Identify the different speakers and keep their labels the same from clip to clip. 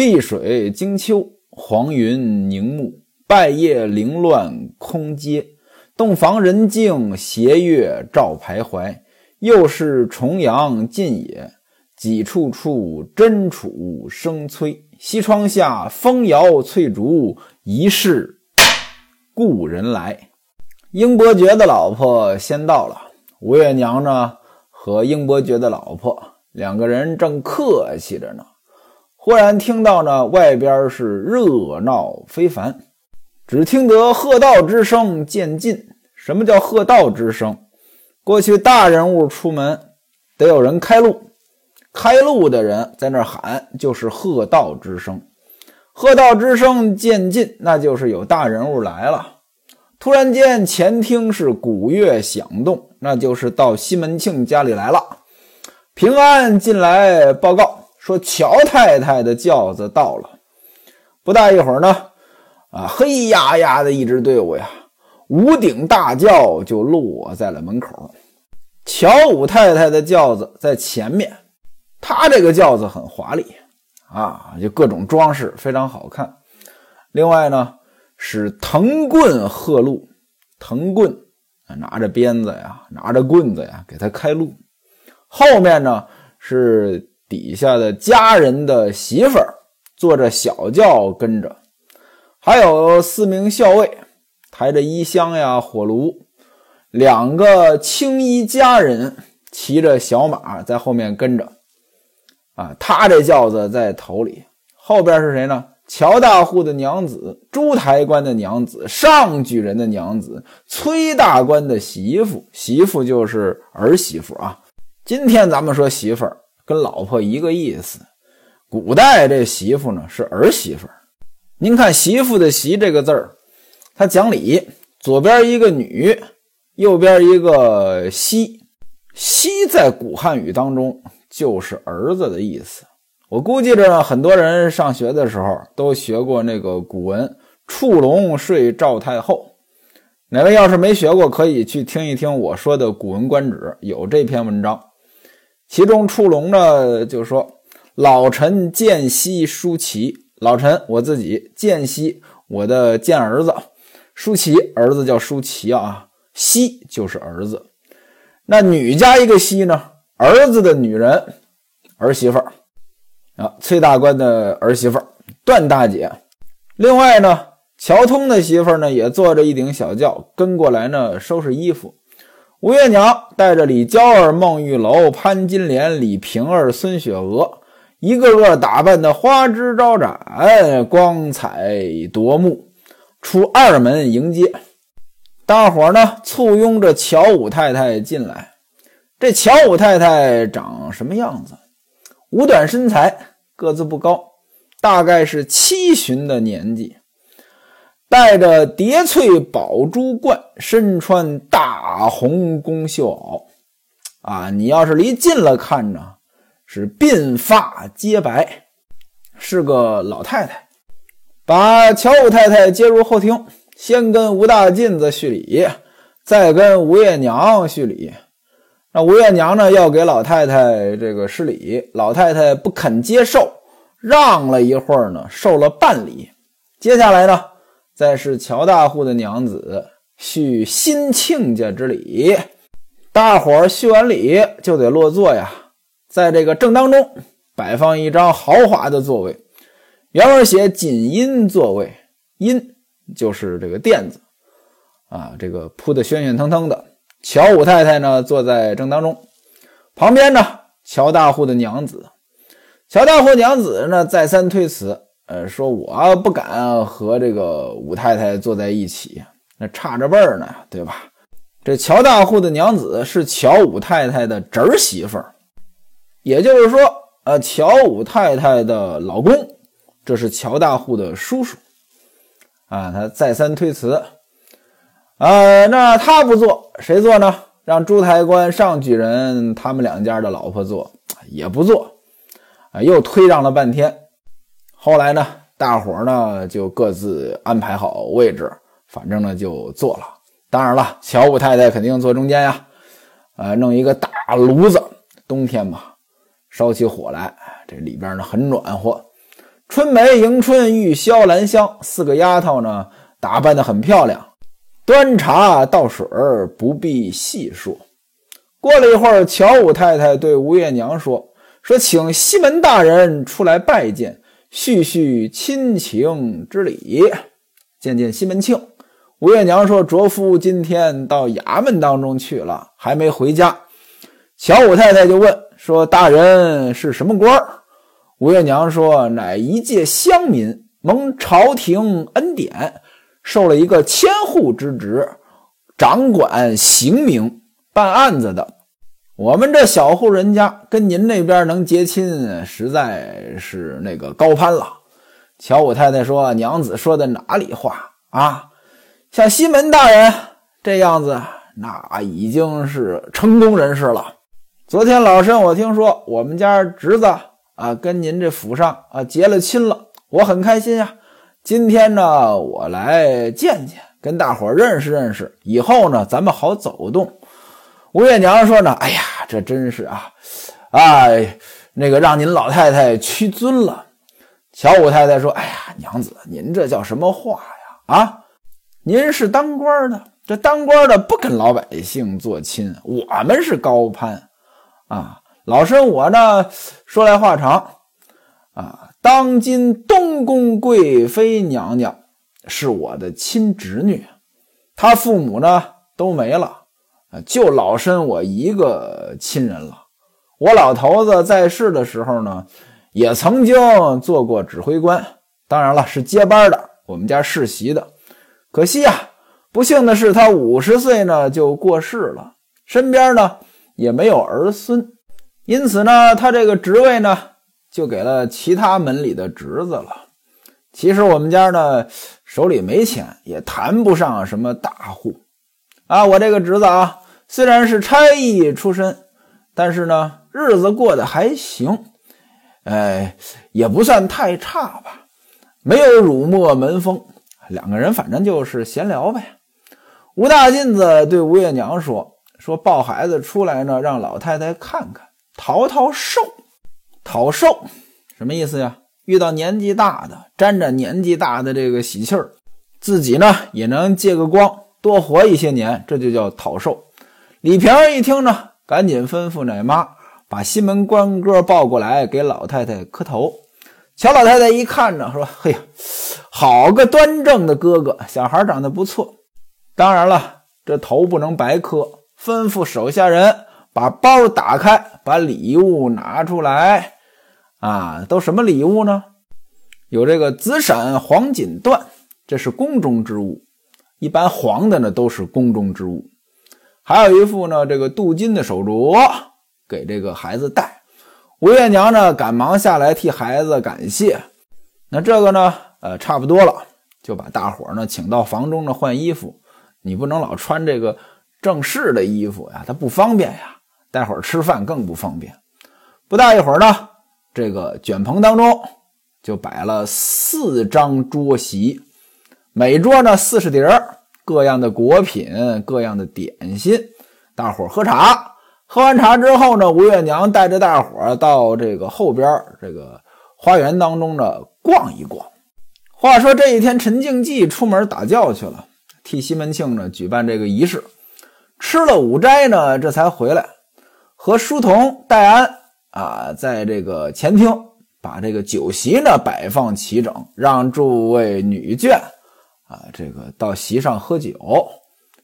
Speaker 1: 碧水惊秋，黄云凝暮，败叶凌乱空阶。洞房人静，斜月照徘徊。又是重阳近也，几处处真楚声催。西窗下，风摇翠竹，疑是故人来。英伯爵的老婆先到了，吴月娘呢和英伯爵的老婆两个人正客气着呢，忽然听到呢外边是热闹非凡，只听得喝道之声渐近。什么叫喝道之声？过去大人物出门得有人开路，开路的人在那喊，就是喝道之声。喝道之声渐近，那就是有大人物来了。突然间，前厅是鼓乐响动，那就是到西门庆家里来了。平安进来报告说，乔太太的轿子到了。不大一会儿呢，啊，黑压压的一支队伍呀。五顶大轿就落在了门口，乔五太太的轿子在前面，她这个轿子很华丽啊，就各种装饰非常好看。另外呢，是藤棍贺路，藤棍拿着鞭子呀，拿着棍子呀，给他开路。后面呢是底下的家人的媳妇儿坐着小轿跟着，还有四名校尉。抬着衣箱呀，火炉，两个青衣家人骑着小马在后面跟着，啊，他这轿子在头里，后边是谁呢？乔大户的娘子，朱台官的娘子，上举人的娘子，崔大官的媳妇，媳妇就是儿媳妇啊。今天咱们说媳妇儿跟老婆一个意思，古代这媳妇呢是儿媳妇。您看媳妇的“媳”这个字儿。他讲理，左边一个女，右边一个西。西在古汉语当中就是儿子的意思。我估计着很多人上学的时候都学过那个古文“触龙睡赵太后”。哪位要是没学过，可以去听一听我说的《古文观止》，有这篇文章。其中“触龙”呢，就说老臣见西舒淇，老臣我自己见西我的见儿子。舒淇儿子叫舒淇啊，西就是儿子。那女加一个西呢？儿子的女人儿媳妇儿啊，崔大官的儿媳妇儿段大姐。另外呢，乔通的媳妇儿呢也坐着一顶小轿跟过来呢，收拾衣服。吴月娘带着李娇儿、孟玉楼、潘金莲、李瓶儿、孙雪娥，一个个打扮的花枝招展，光彩夺目。出二门迎接，大伙儿呢簇拥着乔五太太进来。这乔五太太长什么样子？五短身材，个子不高，大概是七旬的年纪，戴着叠翠宝珠冠，身穿大红宫绣袄。啊，你要是离近了看呢，是鬓发皆白，是个老太太。把乔五太太接入后厅，先跟吴大妗子叙礼，再跟吴月娘叙礼。那吴月娘呢，要给老太太这个施礼，老太太不肯接受，让了一会儿呢，受了半礼。接下来呢，再是乔大户的娘子叙新亲家之礼。大伙儿叙完礼就得落座呀，在这个正当中摆放一张豪华的座位。原文写锦阴座位，阴就是这个垫子啊，这个铺的喧喧腾腾的。乔五太太呢坐在正当中，旁边呢乔大户的娘子，乔大户娘子呢再三推辞，呃，说我不敢和这个五太太坐在一起，那差着辈儿呢，对吧？这乔大户的娘子是乔五太太的侄儿媳妇儿，也就是说，呃，乔五太太的老公。这是乔大户的叔叔啊，他再三推辞，呃，那他不做，谁做呢？让朱台官、上举人他们两家的老婆做，也不做，啊，又推让了半天。后来呢，大伙呢就各自安排好位置，反正呢就坐了。当然了，乔五太太肯定坐中间呀，呃，弄一个大炉子，冬天嘛，烧起火来，这里边呢很暖和。春梅、迎春、玉箫、兰香四个丫头呢，打扮得很漂亮。端茶倒水儿不必细说。过了一会儿，乔五太太对吴月娘说：“说请西门大人出来拜见，叙叙亲情之礼，见见西门庆。”吴月娘说：“卓夫今天到衙门当中去了，还没回家。”乔五太太就问说：“大人是什么官？”吴月娘说：“乃一介乡民，蒙朝廷恩典。”受了一个千户之职，掌管刑名、办案子的。我们这小户人家跟您那边能结亲，实在是那个高攀了。乔五太太说：“娘子说的哪里话啊？像西门大人这样子，那已经是成功人士了。昨天老身我听说我们家侄子啊，跟您这府上啊结了亲了，我很开心呀。”今天呢，我来见见，跟大伙认识认识，以后呢，咱们好走动。吴月娘说呢，哎呀，这真是啊，哎，那个让您老太太屈尊了。乔五太太说，哎呀，娘子，您这叫什么话呀？啊，您是当官的，这当官的不跟老百姓做亲，我们是高攀啊。老身我呢，说来话长啊。当今东宫贵妃娘娘是我的亲侄女，她父母呢都没了，就老身我一个亲人了。我老头子在世的时候呢，也曾经做过指挥官，当然了是接班的，我们家世袭的。可惜啊，不幸的是他五十岁呢就过世了，身边呢也没有儿孙，因此呢，他这个职位呢。就给了其他门里的侄子了。其实我们家呢手里没钱，也谈不上什么大户啊。我这个侄子啊，虽然是差役出身，但是呢日子过得还行，哎，也不算太差吧。没有辱没门风，两个人反正就是闲聊呗。吴大妗子对吴月娘说：“说抱孩子出来呢，让老太太看看，淘淘寿。”讨寿什么意思呀？遇到年纪大的，沾着年纪大的这个喜气儿，自己呢也能借个光，多活一些年，这就叫讨寿。李瓶儿一听呢，赶紧吩咐奶妈把西门官哥抱过来给老太太磕头。乔老太太一看呢，说：“嘿呀，好个端正的哥哥，小孩长得不错。当然了，这头不能白磕，吩咐手下人。”把包打开，把礼物拿出来，啊，都什么礼物呢？有这个紫闪黄锦缎，这是宫中之物，一般黄的呢都是宫中之物。还有一副呢，这个镀金的手镯，给这个孩子戴。吴月娘呢，赶忙下来替孩子感谢。那这个呢，呃，差不多了，就把大伙呢请到房中呢换衣服。你不能老穿这个正式的衣服呀，它不方便呀。待会儿吃饭更不方便。不大一会儿呢，这个卷棚当中就摆了四张桌席，每桌呢四十碟儿，各样的果品，各样的点心。大伙儿喝茶，喝完茶之后呢，吴月娘带着大伙儿到这个后边这个花园当中呢逛一逛。话说这一天，陈静济出门打轿去了，替西门庆呢举办这个仪式，吃了午斋呢，这才回来。和书童戴安啊，在这个前厅把这个酒席呢摆放齐整，让诸位女眷啊，这个到席上喝酒。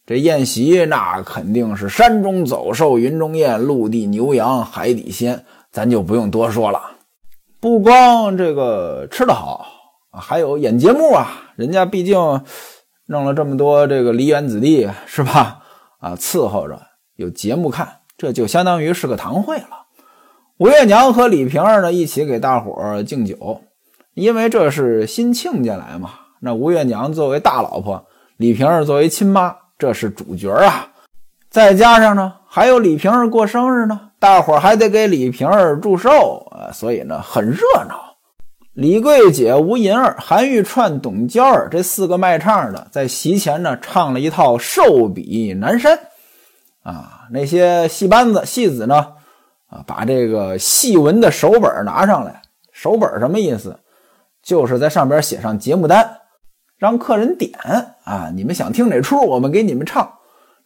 Speaker 1: 这宴席那肯定是山中走兽，云中雁，陆地牛羊，海底鲜，咱就不用多说了。不光这个吃得好还有演节目啊，人家毕竟弄了这么多这个梨园子弟是吧？啊，伺候着有节目看。这就相当于是个堂会了。吴月娘和李瓶儿呢一起给大伙儿敬酒，因为这是新亲家来嘛。那吴月娘作为大老婆，李瓶儿作为亲妈，这是主角啊。再加上呢，还有李瓶儿过生日呢，大伙儿还得给李瓶儿祝寿啊，所以呢很热闹。李桂姐、吴银儿、韩玉串、董娇儿这四个卖唱的，在席前呢唱了一套《寿比南山》。啊，那些戏班子、戏子呢？啊，把这个戏文的手本拿上来。手本什么意思？就是在上边写上节目单，让客人点啊，你们想听哪出，我们给你们唱。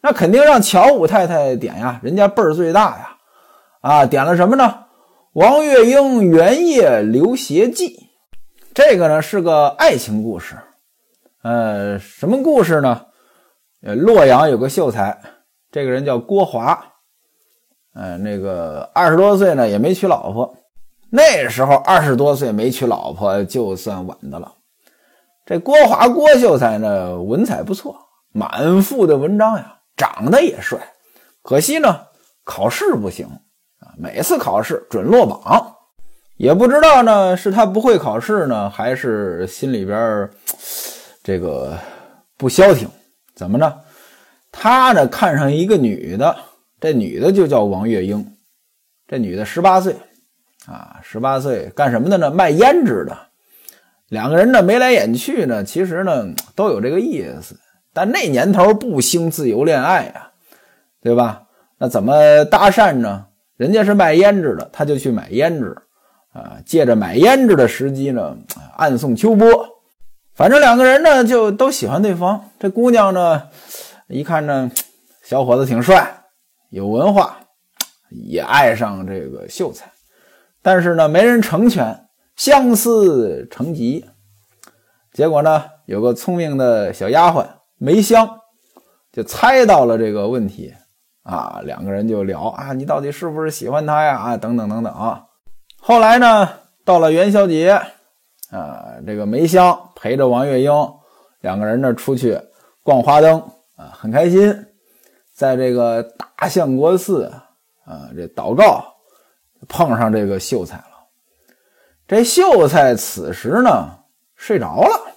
Speaker 1: 那肯定让乔五太太点呀，人家辈儿最大呀，啊，点了什么呢？王月英原夜留邪记，这个呢是个爱情故事，呃，什么故事呢？呃，洛阳有个秀才，这个人叫郭华，呃，那个二十多岁呢也没娶老婆，那时候二十多岁没娶老婆就算晚的了。这郭华郭秀才呢文采不错，满腹的文章呀。长得也帅，可惜呢，考试不行啊！每次考试准落榜，也不知道呢是他不会考试呢，还是心里边这个不消停。怎么呢？他呢看上一个女的，这女的就叫王月英。这女的十八岁啊，十八岁干什么的呢？卖胭脂的。两个人呢眉来眼去呢，其实呢都有这个意思。但那年头不兴自由恋爱呀，对吧？那怎么搭讪呢？人家是卖胭脂的，他就去买胭脂，啊，借着买胭脂的时机呢，暗送秋波。反正两个人呢就都喜欢对方。这姑娘呢，一看呢，小伙子挺帅，有文化，也爱上这个秀才。但是呢，没人成全，相思成疾。结果呢，有个聪明的小丫鬟。梅香就猜到了这个问题啊，两个人就聊啊，你到底是不是喜欢他呀？啊，等等等等啊。后来呢，到了元宵节啊，这个梅香陪着王月英两个人呢出去逛花灯啊，很开心，在这个大相国寺啊这祷告，碰上这个秀才了。这秀才此时呢睡着了。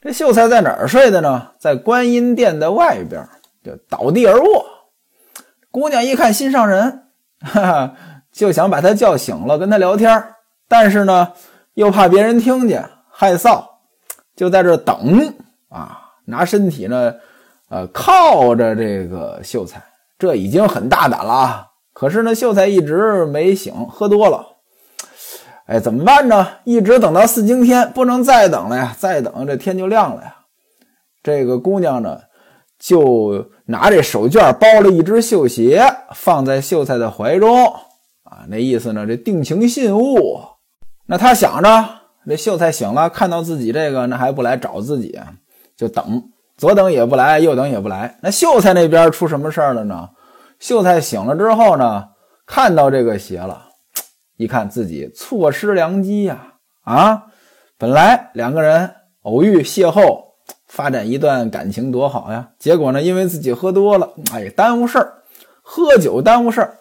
Speaker 1: 这秀才在哪儿睡的呢？在观音殿的外边，就倒地而卧。姑娘一看心上人，哈哈，就想把他叫醒了，跟他聊天但是呢，又怕别人听见，害臊，就在这等啊，拿身体呢，呃，靠着这个秀才，这已经很大胆了啊。可是呢，秀才一直没醒，喝多了。哎，怎么办呢？一直等到四更天，不能再等了呀！再等这天就亮了呀。这个姑娘呢，就拿这手绢包了一只绣鞋，放在秀才的怀中啊。那意思呢，这定情信物。那他想着，这秀才醒了，看到自己这个，那还不来找自己，就等，左等也不来，右等也不来。那秀才那边出什么事儿了呢？秀才醒了之后呢，看到这个鞋了。一看自己错失良机呀！啊，本来两个人偶遇邂逅，发展一段感情多好呀！结果呢，因为自己喝多了，哎，耽误事儿，喝酒耽误事儿，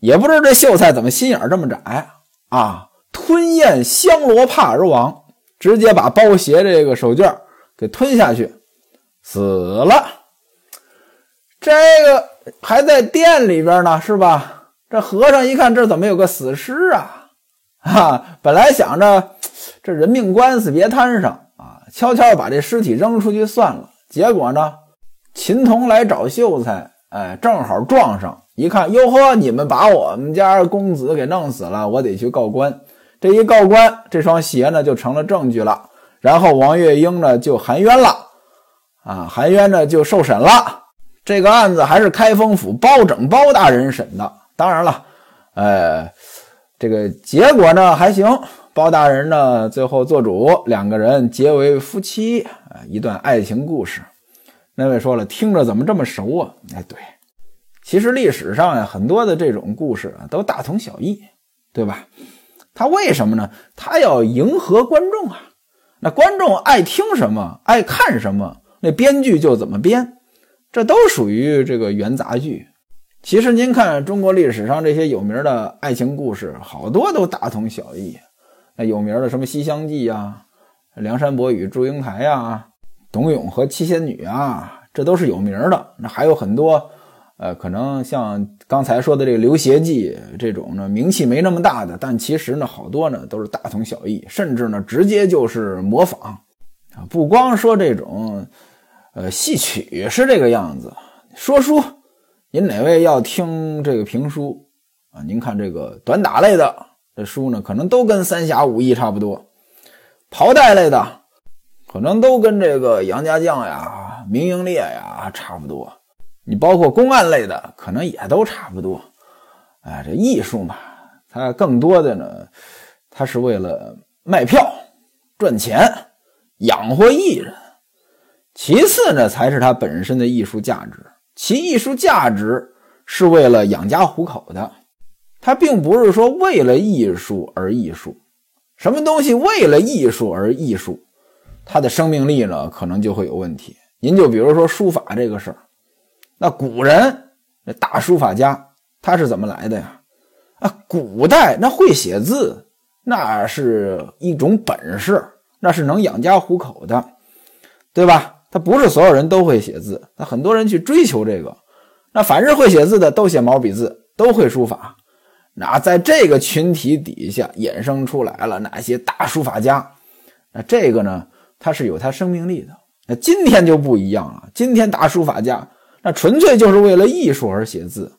Speaker 1: 也不知道这秀才怎么心眼这么窄啊！吞咽香罗帕而亡，直接把包鞋这个手绢给吞下去，死了。这个还在店里边呢，是吧？这和尚一看，这怎么有个死尸啊？啊，本来想着这人命官司别摊上啊，悄悄把这尸体扔出去算了。结果呢，秦童来找秀才，哎，正好撞上，一看，哟呵，你们把我们家公子给弄死了，我得去告官。这一告官，这双鞋呢就成了证据了。然后王月英呢就含冤了，啊，含冤呢就受审了。这个案子还是开封府包拯包大人审的。当然了，呃，这个结果呢还行，包大人呢最后做主，两个人结为夫妻啊，一段爱情故事。那位说了，听着怎么这么熟啊？哎，对，其实历史上呀很多的这种故事啊都大同小异，对吧？他为什么呢？他要迎合观众啊，那观众爱听什么，爱看什么，那编剧就怎么编，这都属于这个元杂剧。其实您看中国历史上这些有名的爱情故事，好多都大同小异。那有名的什么《西厢记》呀，《梁山伯与祝英台》呀，《董永和七仙女》啊，这都是有名的。那还有很多，呃，可能像刚才说的这个《刘协记》这种呢，名气没那么大的，但其实呢，好多呢都是大同小异，甚至呢直接就是模仿啊。不光说这种，呃，戏曲是这个样子，说书。您哪位要听这个评书啊？您看这个短打类的这书呢，可能都跟《三侠五义》差不多。袍带类的，可能都跟这个杨家将呀、明英烈呀差不多。你包括公案类的，可能也都差不多。哎，这艺术嘛，它更多的呢，它是为了卖票赚钱，养活艺人。其次呢，才是它本身的艺术价值。其艺术价值是为了养家糊口的，它并不是说为了艺术而艺术。什么东西为了艺术而艺术，它的生命力呢，可能就会有问题。您就比如说书法这个事儿，那古人那大书法家他是怎么来的呀？啊，古代那会写字，那是一种本事，那是能养家糊口的，对吧？他不是所有人都会写字，那很多人去追求这个。那凡是会写字的，都写毛笔字，都会书法。那在这个群体底下衍生出来了哪些大书法家？那这个呢，它是有它生命力的。那今天就不一样了，今天大书法家那纯粹就是为了艺术而写字。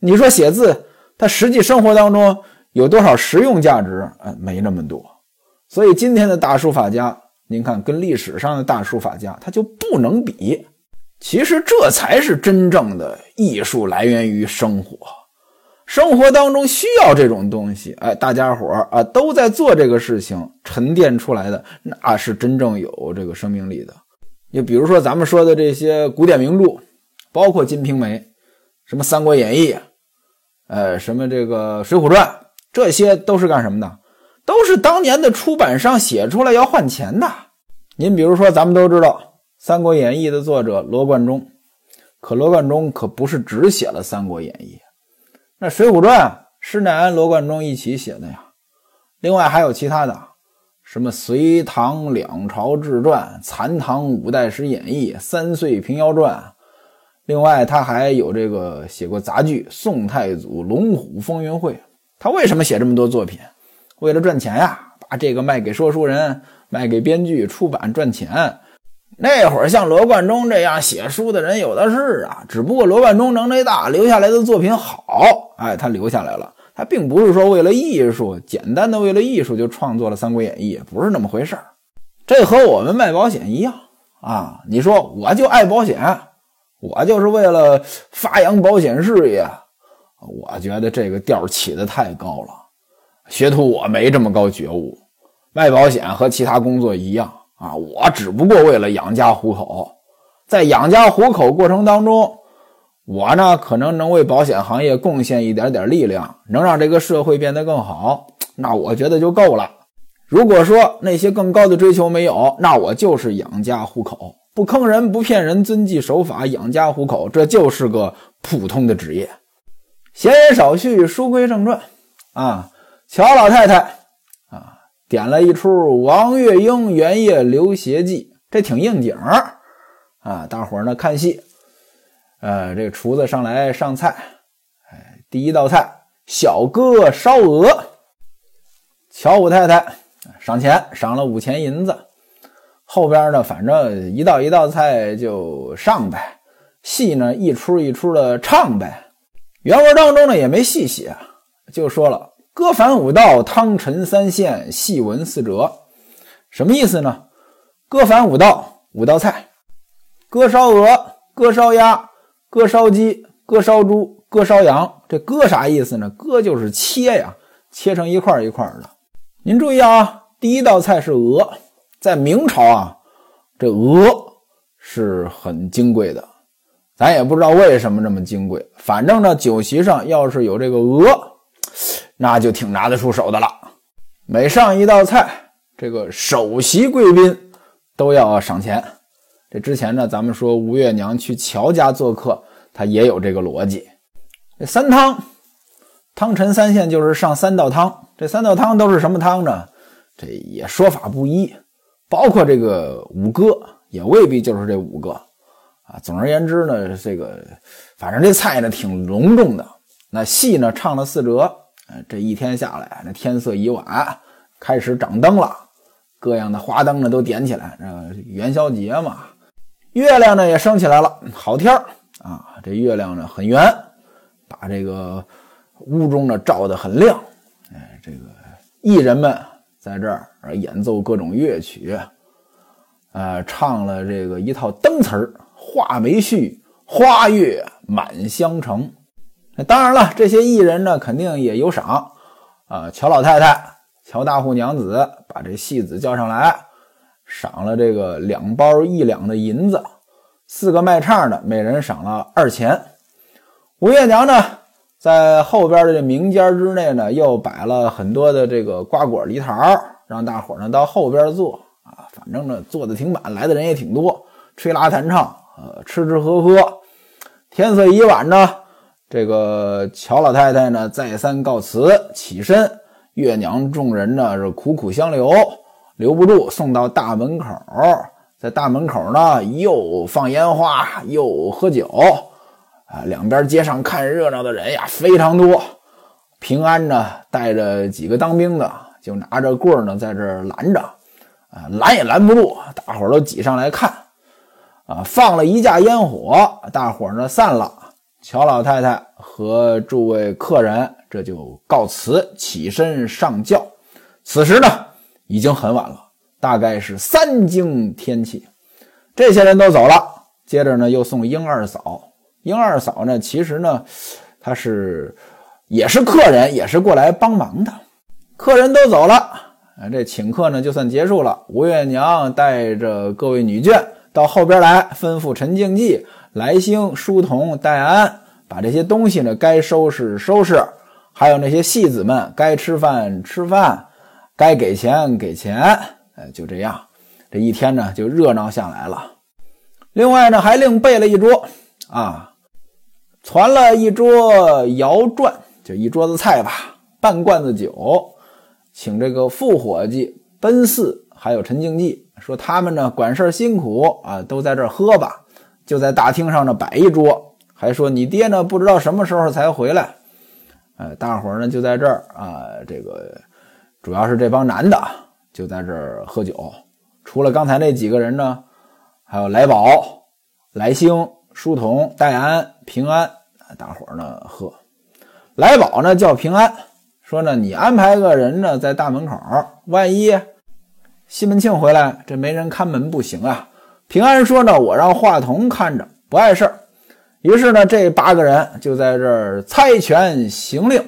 Speaker 1: 你说写字，他实际生活当中有多少实用价值？呃，没那么多。所以今天的大书法家。您看，跟历史上的大书法家，他就不能比。其实这才是真正的艺术，来源于生活。生活当中需要这种东西，哎，大家伙儿啊都在做这个事情，沉淀出来的那是真正有这个生命力的。你比如说咱们说的这些古典名著，包括《金瓶梅》、什么《三国演义》、呃，什么这个《水浒传》，这些都是干什么的？都是当年的出版商写出来要换钱的。您比如说，咱们都知道《三国演义》的作者罗贯中，可罗贯中可不是只写了《三国演义》，那《水浒传》施耐庵、罗贯中一起写的呀。另外还有其他的，什么《隋唐两朝志传》、《残唐五代史演义》、《三岁平遥传》。另外他还有这个写过杂剧《宋太祖龙虎风云会》。他为什么写这么多作品？为了赚钱呀，把这个卖给说书人，卖给编剧出版赚钱。那会儿像罗贯中这样写书的人有的是啊，只不过罗贯中能力大，留下来的作品好，哎，他留下来了。他并不是说为了艺术，简单的为了艺术就创作了《三国演义》，不是那么回事儿。这和我们卖保险一样啊，你说我就爱保险，我就是为了发扬保险事业，我觉得这个调起的太高了。学徒，我没这么高觉悟。卖保险和其他工作一样啊，我只不过为了养家糊口。在养家糊口过程当中，我呢可能能为保险行业贡献一点点力量，能让这个社会变得更好，那我觉得就够了。如果说那些更高的追求没有，那我就是养家糊口，不坑人，不骗人，遵纪守法，养家糊口，这就是个普通的职业。闲言少叙，书归正传啊。乔老太太，点了一出《王月英元夜留邪记》，这挺应景儿啊。大伙儿呢看戏，呃，这厨子上来上菜，哎，第一道菜小哥烧鹅。乔五太太赏钱，赏了五钱银子。后边呢，反正一道一道菜就上呗，戏呢一出一出的唱呗。原文当中呢也没细写，就说了。歌凡五道，汤陈三线，戏文四折，什么意思呢？歌凡五道，五道菜：歌烧鹅、歌烧鸭、歌烧鸡、歌烧猪、歌烧羊。这歌啥意思呢？歌就是切呀，切成一块一块的。您注意啊，第一道菜是鹅，在明朝啊，这鹅是很金贵的，咱也不知道为什么这么金贵。反正呢，酒席上要是有这个鹅。那就挺拿得出手的了。每上一道菜，这个首席贵宾都要赏钱。这之前呢，咱们说吴月娘去乔家做客，她也有这个逻辑。这三汤，汤陈三献就是上三道汤。这三道汤都是什么汤呢？这也说法不一，包括这个五哥也未必就是这五个啊。总而言之呢，这个反正这菜呢挺隆重的。那戏呢唱了四折。这一天下来，那天色已晚，开始掌灯了，各样的花灯呢都点起来。这元宵节嘛，月亮呢也升起来了，好天儿啊！这月亮呢很圆，把这个屋中呢照得很亮。哎，这个艺人们在这儿演奏各种乐曲，呃，唱了这个一套灯词儿：“画眉絮，花月满香城。”那当然了，这些艺人呢，肯定也有赏啊。乔老太太、乔大户娘子把这戏子叫上来，赏了这个两包一两的银子。四个卖唱的，每人赏了二钱。吴月娘呢，在后边的这明间之内呢，又摆了很多的这个瓜果梨桃，让大伙呢到后边坐啊。反正呢，坐的挺满，来的人也挺多，吹拉弹唱，呃，吃吃喝喝。天色已晚呢，这个乔老太太呢再三告辞，起身。月娘众人呢是苦苦相留，留不住，送到大门口。在大门口呢，又放烟花，又喝酒，啊，两边街上看热闹的人呀非常多。平安呢带着几个当兵的，就拿着棍呢在这拦着，啊，拦也拦不住，大伙都挤上来看，啊，放了一架烟火，大伙呢散了。乔老太太和诸位客人这就告辞，起身上轿。此时呢，已经很晚了。大概是三更天气，这些人都走了。接着呢，又送英二嫂。英二嫂呢，其实呢，她是也是客人，也是过来帮忙的。客人都走了，啊，这请客呢就算结束了。吴月娘带着各位女眷到后边来，吩咐陈静济、来兴、书童、戴安把这些东西呢该收拾收拾，还有那些戏子们该吃饭吃饭，该给钱给钱。哎，就这样，这一天呢就热闹下来了。另外呢，还另备了一桌啊，传了一桌肴馔，就一桌子菜吧，半罐子酒，请这个副伙计奔四还有陈静济，说他们呢管事辛苦啊，都在这儿喝吧。就在大厅上呢摆一桌，还说你爹呢不知道什么时候才回来。呃，大伙呢就在这儿啊，这个主要是这帮男的。就在这儿喝酒，除了刚才那几个人呢，还有来宝、来兴、书童、戴安、平安，大伙呢喝。来宝呢叫平安，说呢你安排个人呢在大门口，万一西门庆回来，这没人看门不行啊。平安说呢我让话童看着，不碍事儿。于是呢这八个人就在这儿猜拳行令。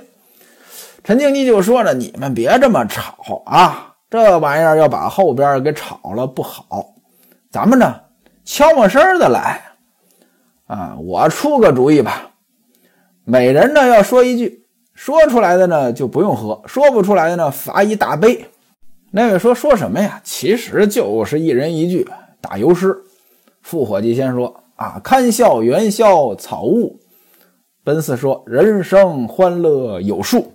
Speaker 1: 陈静济就说呢你们别这么吵啊。这玩意儿要把后边给吵了不好，咱们呢悄没声的来啊！我出个主意吧，每人呢要说一句，说出来的呢就不用喝，说不出来的呢罚一大杯。那位说说什么呀？其实就是一人一句打油诗。副伙计先说啊，堪笑元宵草雾。奔四说人生欢乐有数。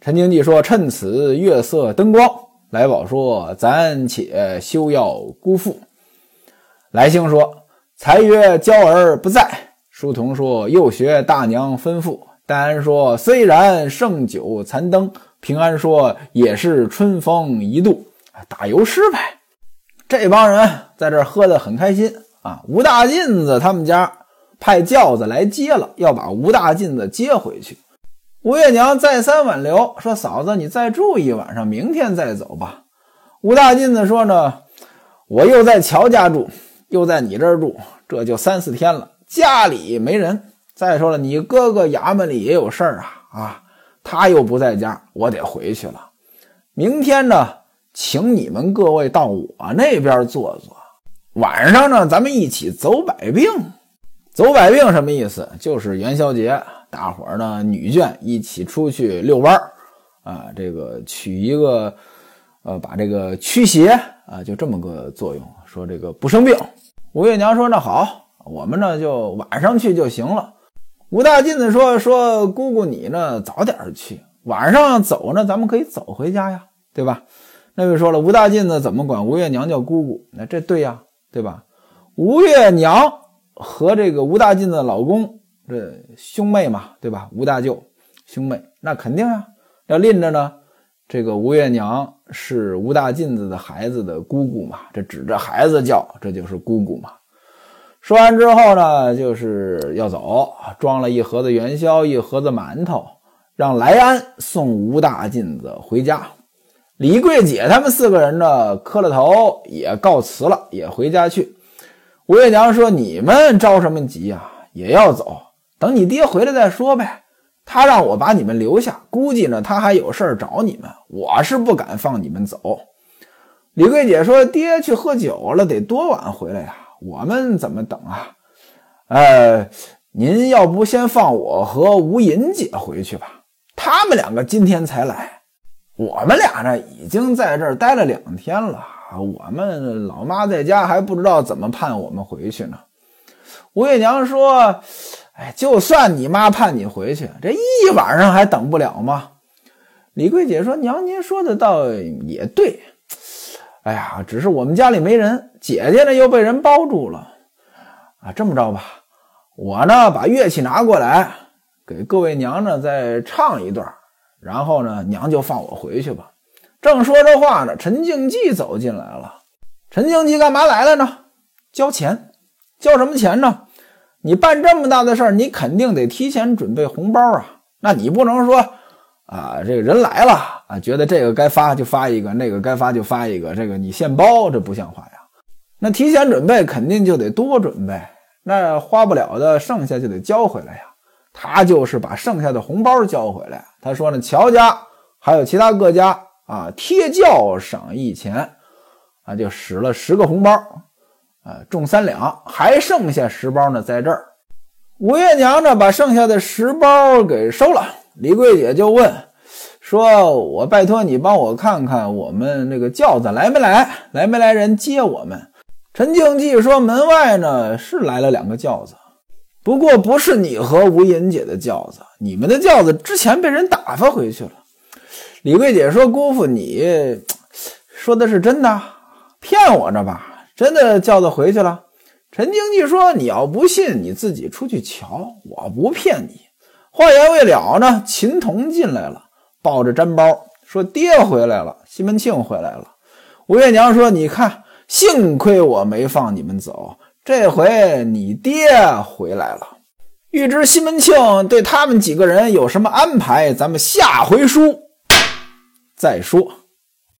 Speaker 1: 陈经济说趁此月色灯光。来宝说：“暂且休要辜负。”来兴说：“才曰娇儿不在。”书童说：“又学大娘吩咐。”戴安说：“虽然盛酒残灯。”平安说：“也是春风一度。”打油诗呗。这帮人在这儿喝得很开心啊。吴大进子他们家派轿子来接了，要把吴大进子接回去。吴月娘再三挽留，说：“嫂子，你再住一晚上，明天再走吧。”吴大进子说：“呢，我又在乔家住，又在你这儿住，这就三四天了，家里没人。再说了，你哥哥衙门里也有事儿啊，啊，他又不在家，我得回去了。明天呢，请你们各位到我那边坐坐，晚上呢，咱们一起走百病。走百病什么意思？就是元宵节。”大伙儿呢，女眷一起出去遛弯儿，啊，这个取一个，呃，把这个驱邪啊，就这么个作用。说这个不生病。吴月娘说：“那好，我们呢就晚上去就行了。”吴大进子说：“说姑姑你呢早点去，晚上走呢，咱们可以走回家呀，对吧？”那位说了：“吴大进子怎么管吴月娘叫姑姑？那这对呀，对吧？吴月娘和这个吴大进子老公。”这兄妹嘛，对吧？吴大舅兄妹，那肯定呀。要拎着呢，这个吴月娘是吴大进子的孩子的姑姑嘛，这指着孩子叫，这就是姑姑嘛。说完之后呢，就是要走，装了一盒子元宵，一盒子馒头，让来安送吴大进子回家。李桂姐他们四个人呢，磕了头也告辞了，也回家去。吴月娘说：“你们着什么急呀？也要走，等你爹回来再说呗。他让我把你们留下，估计呢他还有事儿找你们，我是不敢放你们走。”李桂姐说：“爹去喝酒了，得多晚回来呀？我们怎么等啊？呃，您要不先放我和吴银姐回去吧？他们两个今天才来，我们俩呢已经在这儿待了两天了。我们老妈在家还不知道怎么盼我们回去呢。”吴月娘说：“哎，就算你妈盼你回去，这一晚上还等不了吗？”李桂姐说：“娘，您说的倒也对。哎呀，只是我们家里没人，姐姐呢又被人包住了。啊，这么着吧。”我呢，把乐器拿过来，给各位娘呢再唱一段，然后呢，娘就放我回去吧。正说着话呢，陈静济走进来了。陈静济干嘛来了呢？交钱，交什么钱呢？你办这么大的事儿，你肯定得提前准备红包啊。那你不能说啊，这个人来了啊，觉得这个该发就发一个，那个该发就发一个，这个你现包，这不像话呀。那提前准备肯定就得多准备。那花不了的，剩下就得交回来呀。他就是把剩下的红包交回来。他说呢，乔家还有其他各家啊，贴轿赏一钱，啊，就使了十个红包，啊，中三两，还剩下十包呢，在这儿。吴月娘呢，把剩下的十包给收了。李桂姐就问说：“我拜托你帮我看看，我们那个轿子来没来？来没来人接我们？”陈静济说：“门外呢是来了两个轿子，不过不是你和吴银姐的轿子，你们的轿子之前被人打发回去了。”李桂姐说：“姑父，你说的是真的？骗我呢吧？真的轿子回去了？”陈经济说：“你要不信，你自己出去瞧，我不骗你。”话言未了呢，秦童进来了，抱着毡包说：“爹回来了，西门庆回来了。”吴月娘说：“你看。”幸亏我没放你们走，这回你爹回来了。预知西门庆对他们几个人有什么安排，咱们下回书再说。